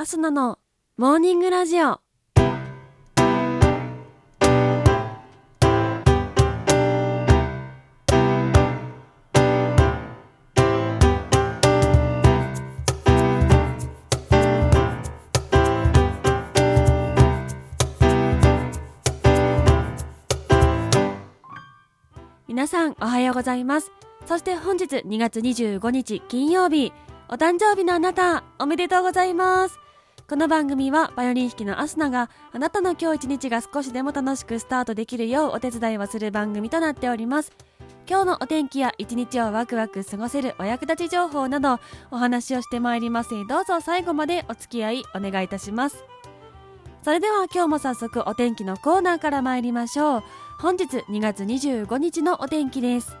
アスナのモーニングラジオ。皆さんおはようございます。そして本日2月25日金曜日、お誕生日のあなた、おめでとうございます。この番組はバイオリン弾きのアスナがあなたの今日一日が少しでも楽しくスタートできるようお手伝いをする番組となっております。今日のお天気や一日をワクワク過ごせるお役立ち情報などお話をしてまいりますどうぞ最後までお付き合いお願いいたします。それでは今日も早速お天気のコーナーから参りましょう。本日2月25日のお天気です。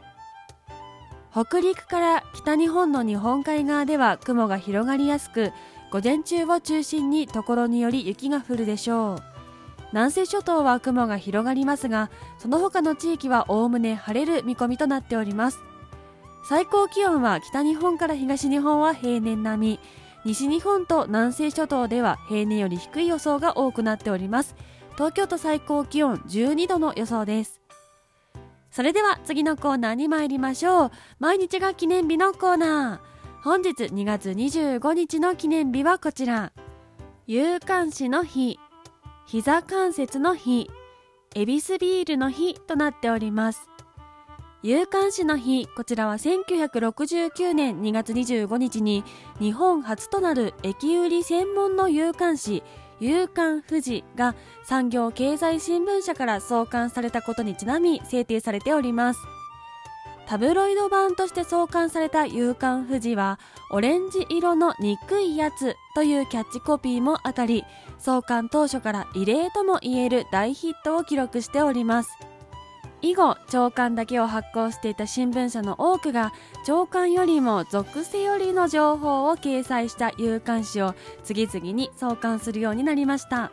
北陸から北日本の日本海側では雲が広がりやすく午前中を中心にところにより雪が降るでしょう。南西諸島は雲が広がりますがその他の地域はおおむね晴れる見込みとなっております。最高気温は北日本から東日本は平年並み。西日本と南西諸島では平年より低い予想が多くなっております。東京都最高気温12度の予想です。それでは次のコーナーに参りましょう。毎日が記念日のコーナー。本日2月25日の記念日はこちら。有刊誌の日、膝関節の日、エビスビールの日となっております。有刊誌の日、こちらは1969年2月25日に日本初となる駅売り専門の有刊誌、夕刊富士が産業経済新聞社から創刊されたことにちなみ制定されておりますタブロイド版として創刊された夕刊富士はオレンジ色の憎いやつというキャッチコピーも当たり創刊当初から異例とも言える大ヒットを記録しております。以後朝刊だけを発行していた新聞社の多くが朝刊よりも属性よりの情報を掲載した有刊誌を次々に創刊するようになりました。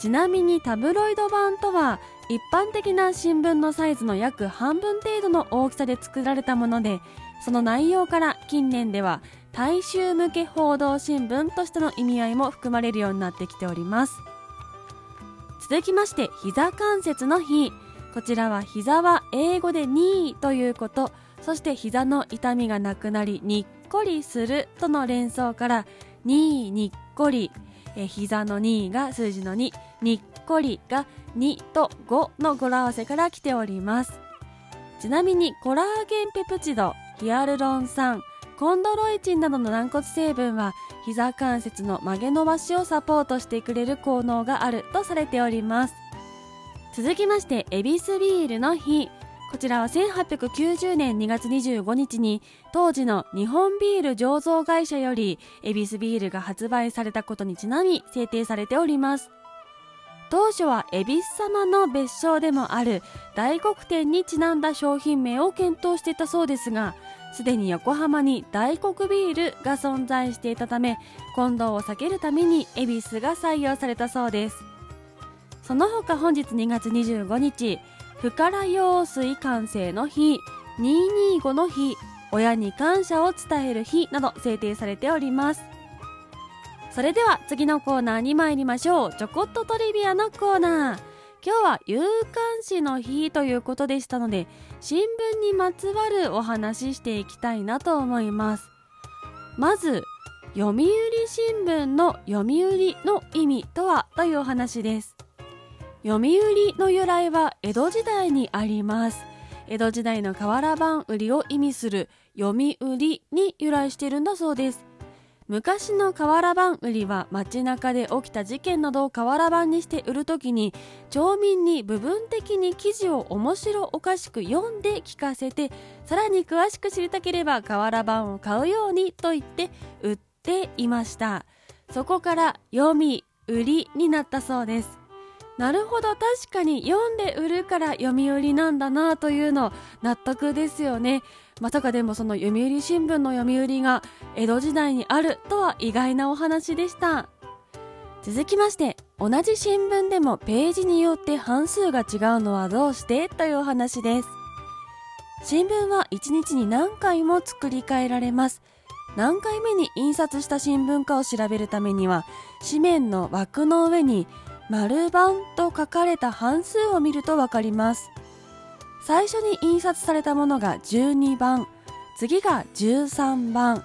ちなみにタブロイド版とは一般的な新聞のサイズの約半分程度の大きさで作られたものでその内容から近年では大衆向け報道新聞としての意味合いも含まれるようになってきております。続きまして膝関節の日。こちらは膝は英語でニーということ。そして膝の痛みがなくなりにっこりするとの連想からニーにっこりえ膝の2が数字の2にっこりが2と5の語呂合わせから来ております。ちなみにコラーゲンペプチドヒアルロン酸コンドロイチンなどの軟骨成分は膝関節の曲げ伸ばしをサポートしてくれる効能があるとされております。続きましてエビスビールの日。こちらは1890年2月25日に当時の日本ビール醸造会社よりエビスビールが発売されたことにちなみ制定されております。当初は恵比寿様の別称でもある大黒天にちなんだ商品名を検討していたそうですがすでに横浜に大黒ビールが存在していたため混同を避けるために恵比寿が採用されたそうです。その他本日2月25日深良用水完成の日225の日親に感謝を伝える日など制定されております。それでは次のコーナーに参りましょう。ちょこっとトリビアのコーナー。今日は有刊誌の日ということでしたので新聞にまつわるお話ししていきたいなと思います。まず読売新聞の読売の意味とはというお話です。読売の由来は江戸時代にあります。江戸時代の瓦版売りを意味する読売に由来しているんだそうです。昔の瓦版売りは街中で起きた事件などを瓦版にして売るときに町民に部分的に記事を面白おかしく読んで聞かせてさらに詳しく知りたければ瓦版を買うようにと言って売っていました。そこから読み売りになったそうです。なるほど。確かに読んで売るから読売なんだなというの納得ですよね。まさかでもその読売新聞の読売が江戸時代にあるとは意外なお話でした。続きまして同じ新聞でもページによって半数が違うのはどうしてというお話です。新聞は1日に何回も作り変えられます。何回目に印刷した新聞かを調べるためには紙面の枠の上に丸版と書かれた半数を見るとわかります。最初に印刷されたものが12番次が13番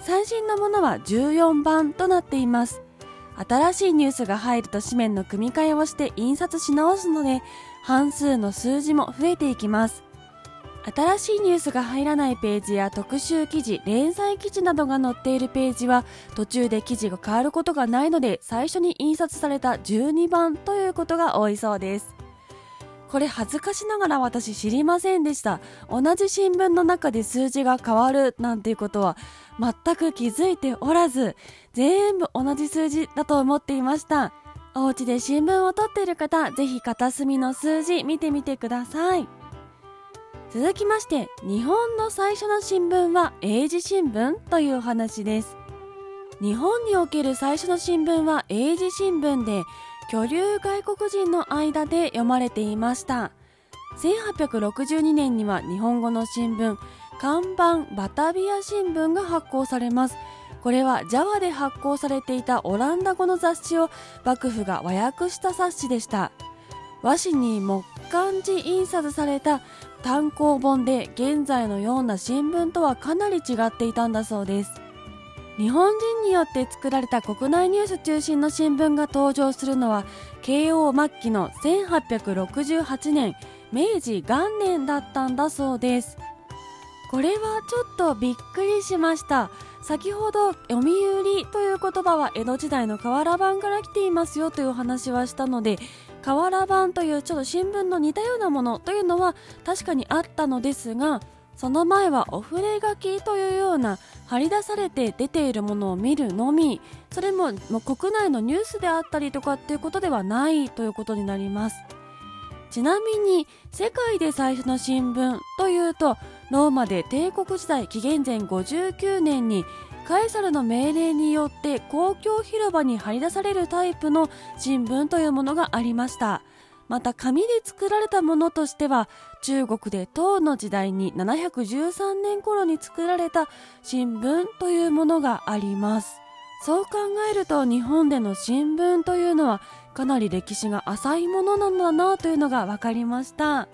最新のものは14番となっています。新しいニュースが入ると紙面の組み替えをして印刷し直すので半数の数字も増えていきます。新しいニュースが入らないページや特集記事、連載記事などが載っているページは途中で記事が変わることがないので最初に印刷された12番ということが多いそうです。これ恥ずかしながら私知りませんでした。同じ新聞の中で数字が変わるなんていうことは全く気づいておらず、全部同じ数字だと思っていました。お家で新聞を撮っている方、ぜひ片隅の数字見てみてください。続きまして日本の最初の新聞は英字新聞というお話です。日本における最初の新聞は英字新聞で居留外国人の間で読まれていました。1862年には日本語の新聞看板バタビア新聞が発行されます。これはジャワで発行されていたオランダ語の雑誌を幕府が和訳した冊子でした。和紙に木漢字印刷された単行本で現在のような新聞とはかなり違っていたんだそうです。日本人によって作られた国内ニュース中心の新聞が登場するのは慶応末期の1868年明治元年だったんだそうです。これはちょっとびっくりしました。先ほど読売という言葉は江戸時代の瓦版から来ていますよという話はしたので瓦版というちょっと新聞の似たようなものというのは確かにあったのですがその前はお触れ書きというような張り出されて出ているものを見るのみそれももう国内のニュースであったりとかっていうことではないということになります。ちなみに世界で最初の新聞というとローマで帝国時代紀元前59年にカエサルの命令によって公共広場に張り出されるタイプの新聞というものがありました。また紙で作られたものとしては中国で唐の時代に713年頃に作られた新聞というものがあります。そう考えると日本での新聞というのはかなり歴史が浅いものなんだなというのが分かりました。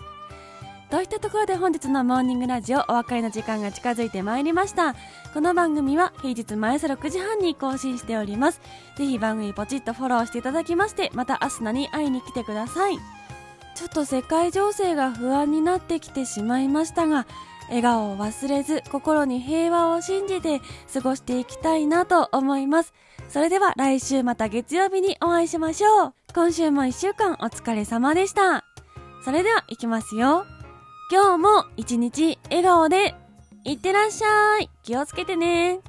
といったところで本日のモーニングラジオお別れの時間が近づいてまいりました。この番組は平日毎朝6時半に更新しております。ぜひ番組ポチッとフォローしていただきましてまたアスナに会いに来てください。ちょっと世界情勢が不安になってきてしまいましたが笑顔を忘れず心に平和を信じて過ごしていきたいなと思います。それでは来週また月曜日にお会いしましょう。今週も1週間お疲れ様でした。それでは行きますよ。今日も一日笑顔でいってらっしゃい。気をつけてね。